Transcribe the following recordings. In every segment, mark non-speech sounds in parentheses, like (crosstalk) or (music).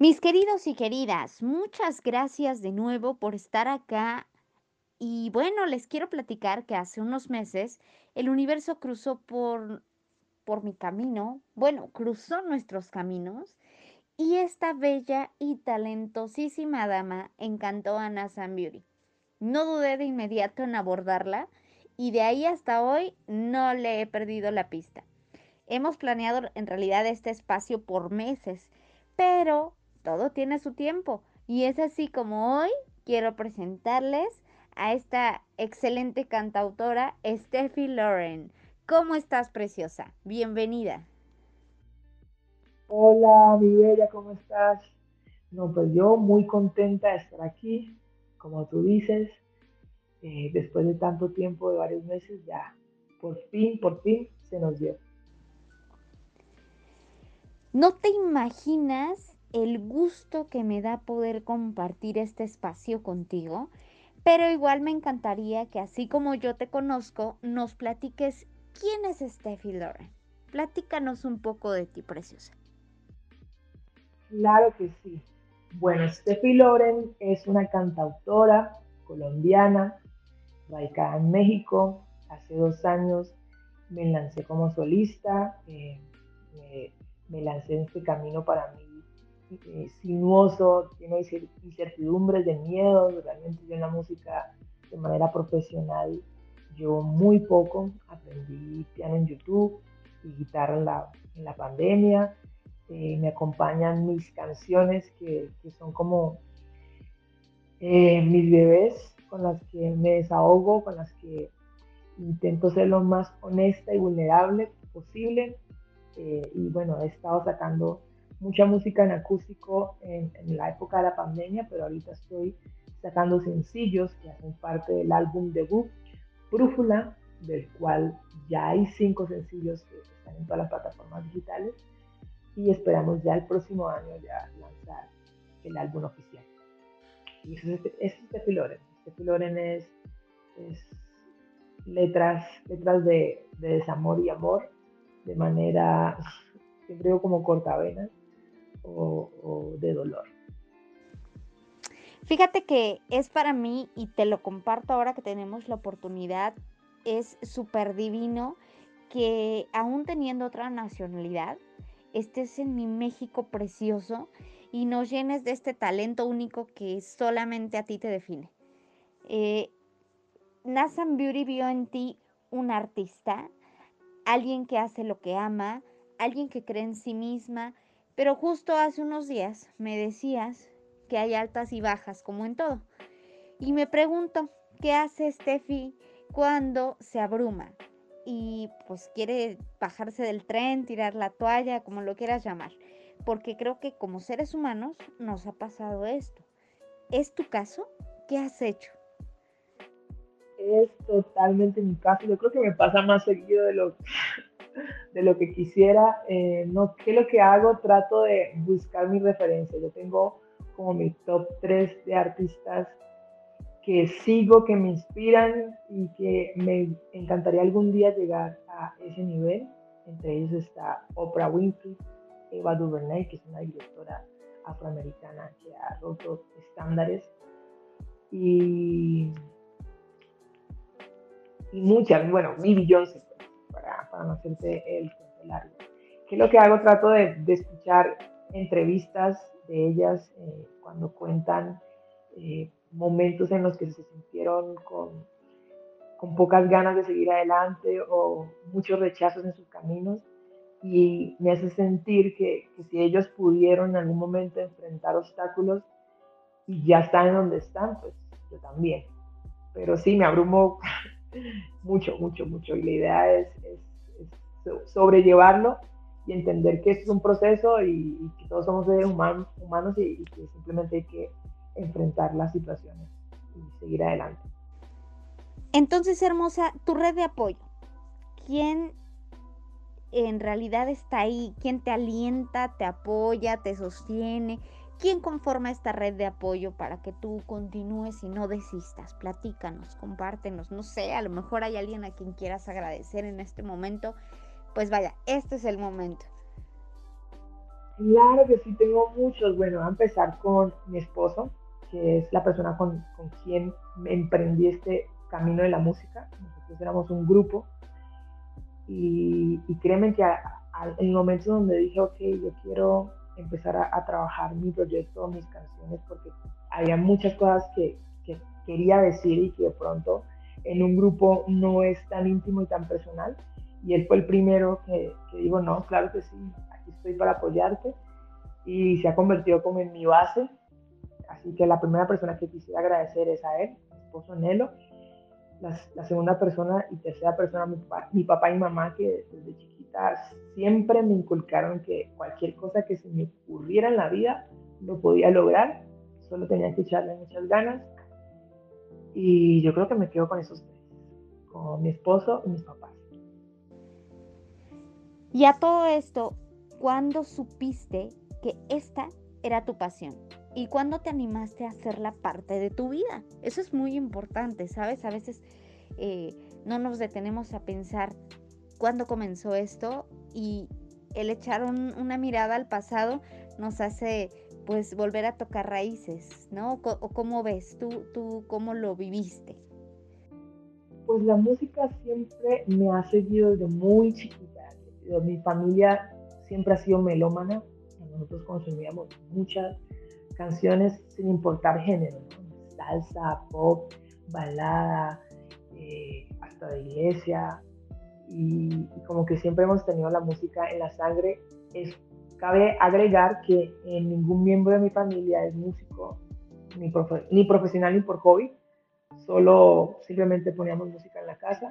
Mis queridos y queridas, muchas gracias de nuevo por estar acá. Y bueno, les quiero platicar que hace unos meses el universo cruzó por, por mi camino, bueno, cruzó nuestros caminos y esta bella y talentosísima dama encantó a Nathan Beauty. No dudé de inmediato en abordarla y de ahí hasta hoy no le he perdido la pista. Hemos planeado en realidad este espacio por meses, pero todo tiene su tiempo y es así como hoy quiero presentarles a esta excelente cantautora Steffi Lauren. ¿Cómo estás, preciosa? Bienvenida. Hola, mi bella, ¿cómo estás? No, pues yo muy contenta de estar aquí, como tú dices, eh, después de tanto tiempo, de varios meses, ya por fin, por fin se nos dio. No te imaginas el gusto que me da poder compartir este espacio contigo, pero igual me encantaría que así como yo te conozco, nos platiques quién es Steffi Lauren. Platícanos un poco de ti, preciosa. Claro que sí. Bueno, Steffi Loren es una cantautora colombiana, radicada en México. Hace dos años me lancé como solista, eh, me, lancé en este camino para mí eh, sinuoso, de incertidumbres, de miedos. Realmente yo en la música de manera profesional, yo muy poco. Aprendí piano en YouTube y guitarra en la, pandemia eh, me acompañan mis canciones que, son como eh, mis bebés con las que me desahogo, con las que intento ser lo más honesta y vulnerable posible. Y bueno, he estado sacando mucha música en acústico en, la época de la pandemia, pero ahorita estoy sacando sencillos que hacen parte del álbum debut, Brújula, del cual ya hay cinco sencillos que están en todas las plataformas digitales y esperamos ya el próximo año ya lanzar el álbum oficial. Y eso es, este, este Loren. Este Loren es, letras, letras de, desamor y amor de manera, siempre como cortavenas o, de dolor. Fíjate que es para mí, y te lo comparto ahora que tenemos la oportunidad, es súper divino que aún teniendo otra nacionalidad, estés en mi México precioso y nos llenes de este talento único que solamente a ti te define. Eh, Nathan Beauty vio en ti un artista, alguien que hace lo que ama, alguien que cree en sí misma, pero justo hace unos días me decías que hay altas y bajas como en todo. Y me pregunto, ¿qué hace Steffi cuando se abruma? y pues quiere bajarse del tren, tirar la toalla, como lo quieras llamar. Porque creo que como seres humanos nos ha pasado esto. ¿Es tu caso? ¿Qué has hecho? Es totalmente mi caso. Yo creo que me pasa más seguido de lo, de lo que quisiera. Eh, no, ¿Qué es lo que hago? Trato de buscar mi referencia. Yo tengo como mi top 3 de artistas que sigo, que me inspiran y que me encantaría algún día llegar a ese nivel. Entre ellos está Oprah Winfrey, Eva DuVernay, que es una directora afroamericana que ha roto estándares. Y, y muchas, bueno, para, para, no hacerte el cuento largo. ¿Qué es lo que hago? Trato de, de escuchar entrevistas de ellas eh, cuando cuentan eh, momentos en los que se sintieron con, con pocas ganas de seguir adelante o muchos rechazos en sus caminos y me hace sentir que, que, si ellos pudieron en algún momento enfrentar obstáculos y ya están donde están, pues yo también. Pero sí, me abrumo mucho, mucho, mucho y la idea es, sobrellevarlo y entender que esto es un proceso y, que todos somos seres humanos, humanos y, y que simplemente hay que enfrentar las situaciones y seguir adelante. Entonces, hermosa, tu red de apoyo, ¿quién en realidad está ahí? ¿Quién te alienta, te apoya, te sostiene? ¿Quién conforma esta red de apoyo para que tú continúes y no desistas? Platícanos, compártenos. No sé, a lo mejor hay alguien a quien quieras agradecer en este momento. Pues vaya, este es el momento. Claro que sí, tengo muchos. Bueno, voy a empezar con mi esposo, que es la persona con, con quien emprendí este camino de la música. Nosotros éramos un grupo y, créeme que en el momento donde dije, ok, yo quiero empezar a, trabajar mi proyecto, mis canciones, porque había muchas cosas que, que, quería decir y que de pronto en un grupo no es tan íntimo y tan personal. Y él fue el primero que, que dijo, no, claro que sí, aquí estoy para apoyarte. Y se ha convertido como en mi base. Así que la primera persona que quisiera agradecer es a él, mi esposo Nelo. La, la, segunda persona y tercera persona, mi papá, mi papá y mamá, que desde siempre me inculcaron que cualquier cosa que se me ocurriera en la vida lo podía lograr, solo tenía que echarle muchas ganas. Y yo creo que me quedo con esos tres, con mi esposo y mis papás. Y a todo esto, ¿cuándo supiste que esta era tu pasión? ¿Y cuándo te animaste a hacerla parte de tu vida? Eso es muy importante, ¿sabes? A veces eh, no nos detenemos a pensar cuándo comenzó esto y el echar una mirada al pasado nos hace pues volver a tocar raíces, ¿no? ¿O cómo ves? ¿Tú, tú cómo lo viviste? Pues la música siempre me ha seguido desde muy chiquita. Mi familia siempre ha sido melómana. Nosotros consumíamos muchas canciones sin importar género, salsa, pop, balada, eh, hasta de iglesia, y, como que siempre hemos tenido la música en la sangre. Es, cabe agregar que ningún miembro de mi familia es músico, ni, ni profesional ni por hobby, solo simplemente poníamos música en la casa.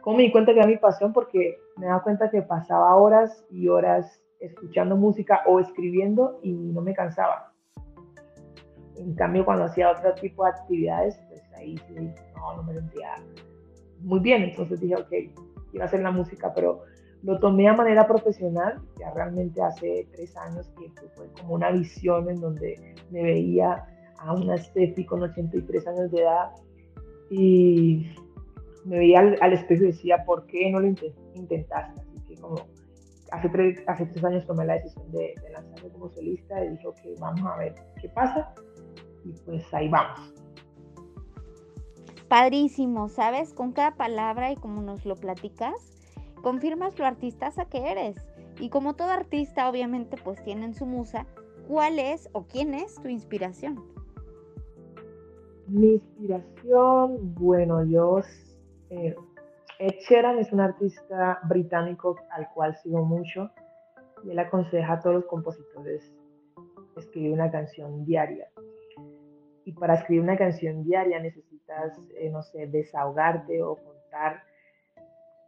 Como me di cuenta que era mi pasión? Porque me daba cuenta que pasaba horas y horas escuchando música o escribiendo y no me cansaba. En cambio, cuando hacía otro tipo de actividades, pues ahí sí, no, no me sentía muy bien. Entonces dije, ok, quiero hacer la música, pero lo tomé a manera profesional, ya realmente hace tres años que fue como una visión en donde me veía a una Steffi con 83 años de edad y me veía al, espejo y decía, ¿por qué no lo intentaste? Así que como hace tres, hace tres años tomé la decisión de, de lanzarme como solista y dije, ok, vamos a ver qué pasa y pues ahí vamos. Padrísimo, ¿sabes? Con cada palabra y como nos lo platicas, confirmas lo artistaza que eres. Y como todo artista, obviamente, pues tienen su musa. ¿Cuál es o quién es tu inspiración? Mi inspiración, bueno, yo... Eh, Ed es un artista británico al cual sigo mucho y él aconseja a todos los compositores escribir una canción diaria. Y para escribir una canción diaria necesitas, eh, no sé, desahogarte o contar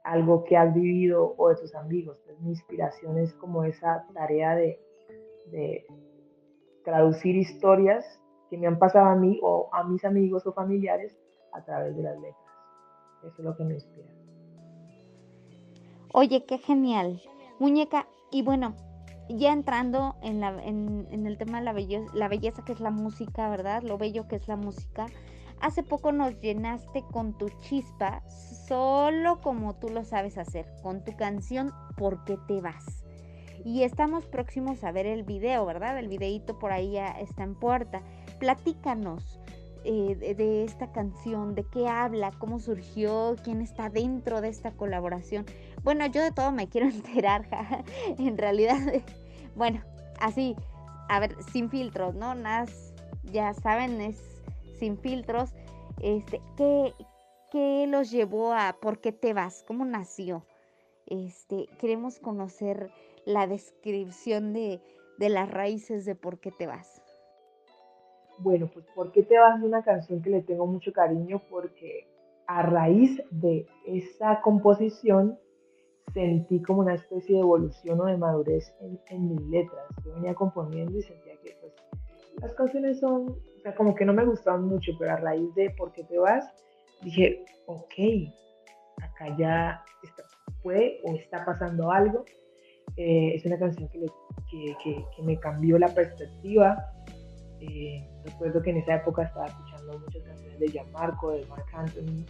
algo que has vivido o de tus amigos. Entonces, mi inspiración es como esa tarea de, traducir historias que me han pasado a mí o a mis amigos o familiares a través de las letras. Eso es lo que me inspira. Oye, qué genial. Muñeca, y bueno, ya entrando en, la, en, el tema de la belleza, la belleza que es la música, ¿verdad? Lo bello que es la música. Hace poco nos llenaste con tu chispa, solo como tú lo sabes hacer, con tu canción ¿Por qué te vas? Y estamos próximos a ver el video, ¿verdad? El videíto por ahí ya está en puerta. Platícanos eh, de, esta canción, de qué habla, cómo surgió, quién está dentro de esta colaboración. Bueno, yo de todo me quiero (laughs) enterar, en realidad, bueno, así, a ver, sin filtros, ¿no? Nada, ya saben, es sin filtros. Este, ¿qué, ¿Qué los llevó a por qué te vas? ¿Cómo nació? Este, queremos conocer la descripción de, de las raíces de por qué te vas. Bueno, pues ¿por qué te vas? Es una canción que le tengo mucho cariño porque a raíz de esa composición sentí como una especie de evolución o de madurez en, mis letras. Yo venía componiendo y sentía que las canciones son, o sea, como que no me gustaban mucho, pero a raíz de ¿Por qué te vas? Dije, ok, acá ya está, puede o está pasando algo. Eh, es una canción que, que, que, me cambió la perspectiva. Eh, recuerdo que en esa época estaba escuchando muchas canciones de Gianmarco, de Mark Anthony,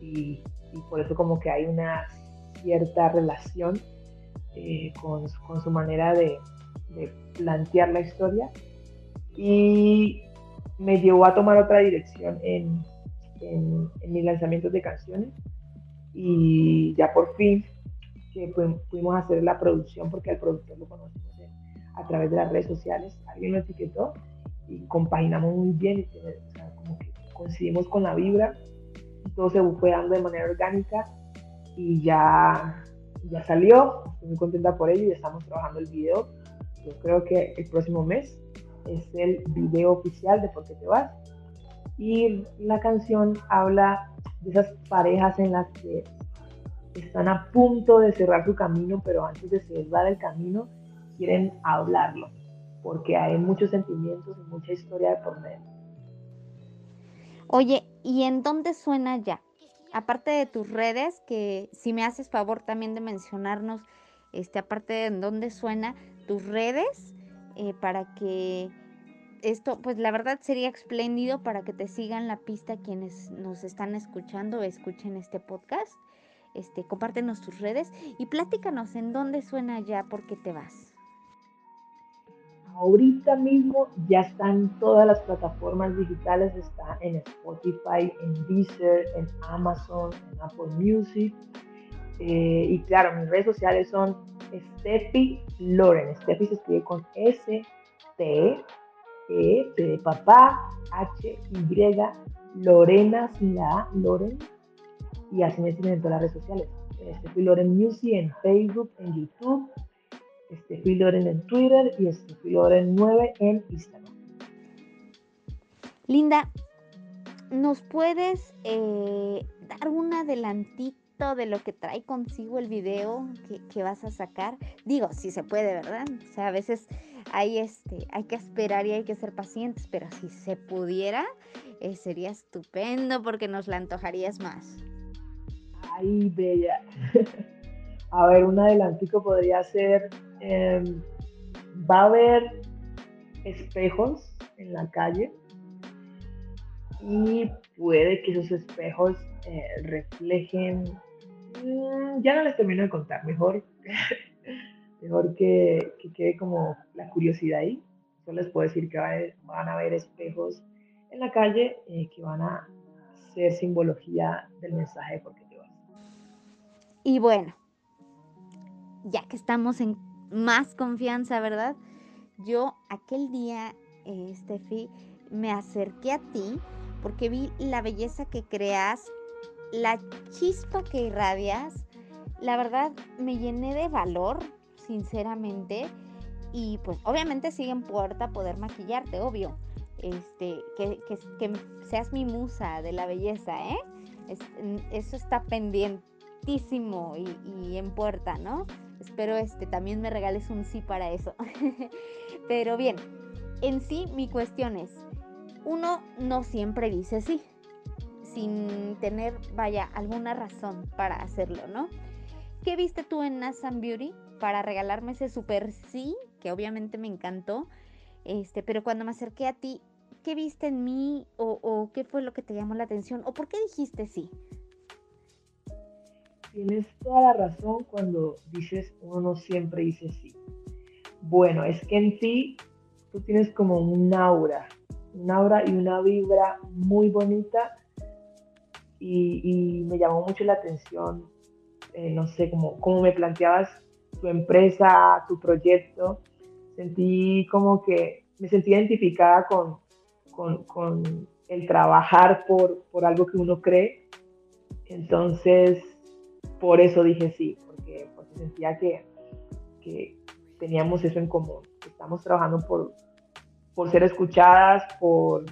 y, por eso como que hay una cierta relación eh, con, con, su manera de, de plantear la historia y me llevó a tomar otra dirección en, en, mis lanzamientos de canciones y ya por fin que pudimos hacer la producción porque al productor lo conocimos a través de las redes sociales, alguien lo etiquetó y compaginamos muy bien, y, coincidimos con la vibra, y todo se fue dando de manera orgánica y ya, ya salió, estoy muy contenta por ello y estamos trabajando el video. Yo creo que el próximo mes es el video oficial de Por qué te vas. Y la canción habla de esas parejas en las que están a punto de cerrar su camino, pero antes de cerrar el camino quieren hablarlo, porque hay muchos sentimientos y mucha historia de por medio. Oye, ¿y en dónde suena ya? Aparte de tus redes, que si me haces favor también de mencionarnos, este, aparte de en dónde suena, tus redes, eh, para que esto, pues la verdad sería espléndido para que te sigan la pista quienes nos están escuchando, escuchen este podcast. Este, compártenos tus redes y platícanos en dónde suena ya, por qué te vas. Ahorita mismo ya están todas las plataformas digitales, está en Spotify, en Deezer, en Amazon, en Apple Music. Eh, y claro, mis redes sociales son Steffi Loren. Steffi se escribe con S, T, E, T de papá, H, Y, Lorena la Loren. Y así me siguen en todas las redes sociales. Steffi Loren Music en Facebook, en YouTube, Steffi Loren en Twitter y Steffi Loren 9 en Instagram. Linda, ¿nos puedes eh, dar un adelantito de lo que trae consigo el video que, vas a sacar? Digo, si se puede, ¿verdad? O sea, a veces hay, este, hay que esperar y hay que ser pacientes, pero si se pudiera, eh, sería estupendo porque nos la antojarías más. Ay, bella. (laughs) a ver, un adelantico podría ser Em, va a haber espejos en la calle y puede que esos espejos eh, reflejen, mm, ya no les termino de contar, mejor, (laughs) mejor que, quede como la curiosidad ahí. Solo les puedo decir que van a haber espejos en la calle eh, que van a ser simbología del mensaje de por qué te vas. Y bueno, ya que estamos en más confianza, ¿verdad? Yo aquel día, eh, Steffi, me acerqué a ti porque vi la belleza que creas, la chispa que irradias. La verdad, me llené de valor, sinceramente. Y pues obviamente sigue en puerta poder maquillarte, obvio. Este, que, seas mi musa de la belleza, ¿eh? eso está pendientísimo y en puerta, ¿no? Espero este, también me regales un sí para eso. (laughs) Pero bien, en sí mi cuestión es, uno no siempre dice sí, sin tener, vaya, alguna razón para hacerlo, ¿no? ¿Qué viste tú en Nasan Beauty para regalarme ese super sí, que obviamente me encantó? Este, pero cuando me acerqué a ti, ¿qué viste en mí o, qué fue lo que te llamó la atención o por qué dijiste sí? tienes toda la razón cuando dices uno no siempre dice sí. Bueno, es que en ti tú tienes como un aura, un aura y una vibra muy bonita y, me llamó mucho la atención, eh, no sé, como, como me planteabas tu empresa, tu proyecto, sentí como que me sentí identificada con, con, con el trabajar por, por algo que uno cree. Entonces, por eso dije sí, porque, sentía que, teníamos eso en común. Estamos trabajando por, por ser escuchadas, por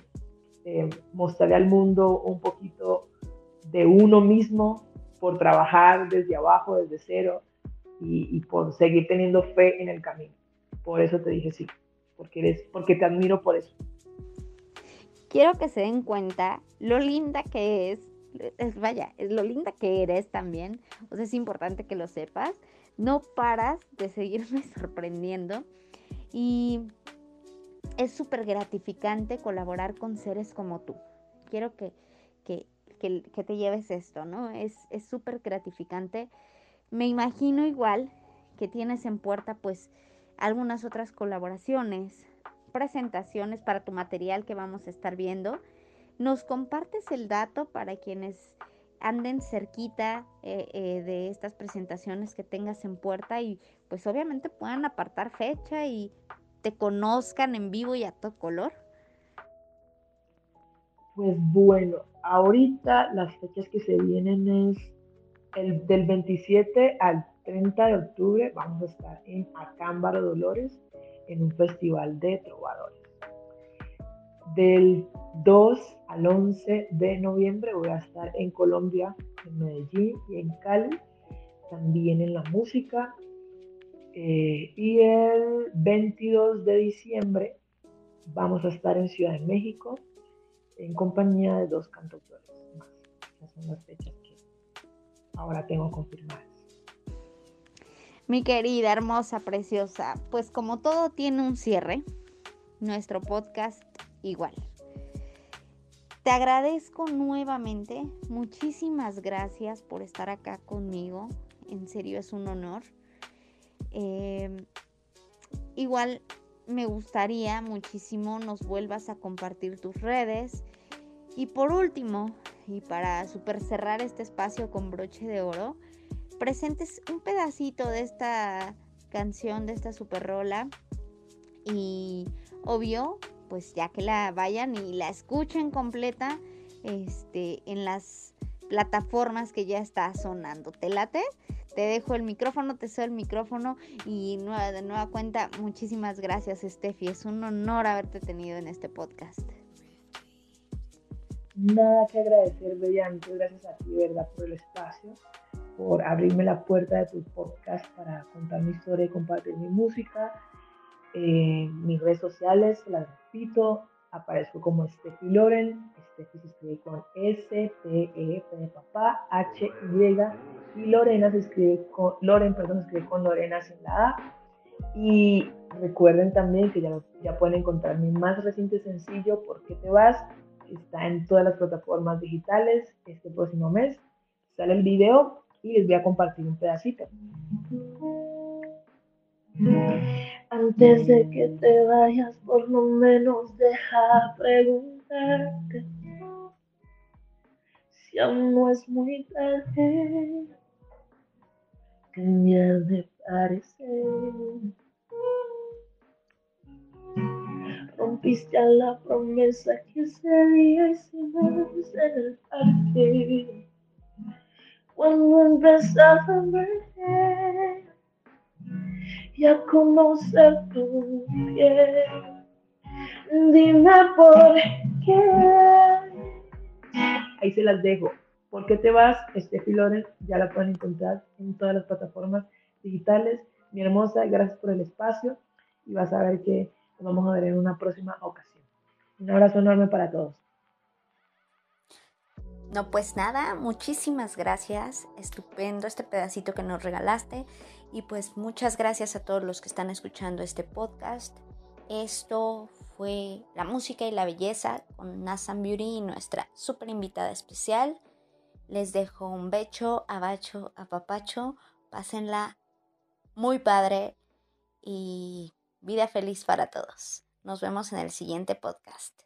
eh, mostrarle al mundo un poquito de uno mismo, por trabajar desde abajo, desde cero y, por seguir teniendo fe en el camino. Por eso te dije sí, porque, eres, porque te admiro por eso. Quiero que se den cuenta lo linda que es es, vaya, es lo linda que eres también, o sea, es importante que lo sepas, no paras de seguirme (laughs) sorprendiendo y es súper gratificante colaborar con seres como tú. Quiero que, que, que, te lleves esto, ¿no? Es súper gratificante. Me imagino igual que tienes en puerta pues algunas otras colaboraciones, presentaciones para tu material que vamos a estar viendo. Nos compartes el dato para quienes anden cerquita eh, eh, de estas presentaciones que tengas en puerta y pues obviamente puedan apartar fecha y te conozcan en vivo y a todo color. Pues bueno, ahorita las fechas que se vienen es el del 27 al 30 de octubre vamos a estar en Acámbaro Dolores en un festival de trovadores. Del 2 al 11 de noviembre voy a estar en Colombia, en Medellín y en Cali, también en la música. Eh, y el 22 de diciembre vamos a estar en Ciudad de México en compañía de dos cantautores más. Esas son las fechas que ahora tengo confirmadas. Mi querida, hermosa, preciosa, pues como todo tiene un cierre, nuestro podcast igual. Te agradezco nuevamente, muchísimas gracias por estar acá conmigo, en serio es un honor. Em, igual me gustaría muchísimo nos vuelvas a compartir tus redes. Y por último, y para super cerrar este espacio con broche de oro, presentes un pedacito de esta canción, de esta super rola. Y obvio, pues ya que la vayan y la escuchen completa este, en las plataformas que ya está sonando. ¿Te late? Te dejo el micrófono, te cedo el micrófono y de nueva cuenta, muchísimas gracias Steffi. Es un honor haberte tenido en este podcast. Nada que agradecer, Bella. gracias a ti, ¿verdad? Por el espacio por abrirme la puerta de tu podcast para contar mi historia y compartir mi música. Eh, mis redes sociales, las repito, aparezco como Steffi Loren. Steffi se escribe con S, T, E, P de papá, H, Y. Y Lorena se escribe con, Loren, perdón, se escribe con Lorena sin la A. Y recuerden también que ya, ya pueden encontrar mi más reciente sencillo, ¿Por qué te vas? Está en todas las plataformas digitales este próximo mes. Sale el video y les voy a compartir un pedacito. Antes de que te vayas, por lo menos deja preguntarte si aún no es muy tarde. Ha de parecer. Rompiste a la promesa que ese día hicimos en el parque cuando empezás a ver y a conocer tu piel. Dime por qué. Ahí se las dejo. ¿Por qué te vas? Este Loren ya la pueden encontrar en todas las plataformas digitales. Mi hermosa, gracias por el espacio y vas a ver que nos vamos a ver en una próxima ocasión. Un abrazo enorme para todos. No, pues nada, muchísimas gracias. Estupendo este pedacito que nos regalaste. Y pues muchas gracias a todos los que están escuchando este podcast. Esto fue La Música y la Belleza con Nasan Beauty y nuestra súper invitada especial. Les dejo un becho, abacho, apapacho. Pásenla muy padre y vida feliz para todos. Nos vemos en el siguiente podcast.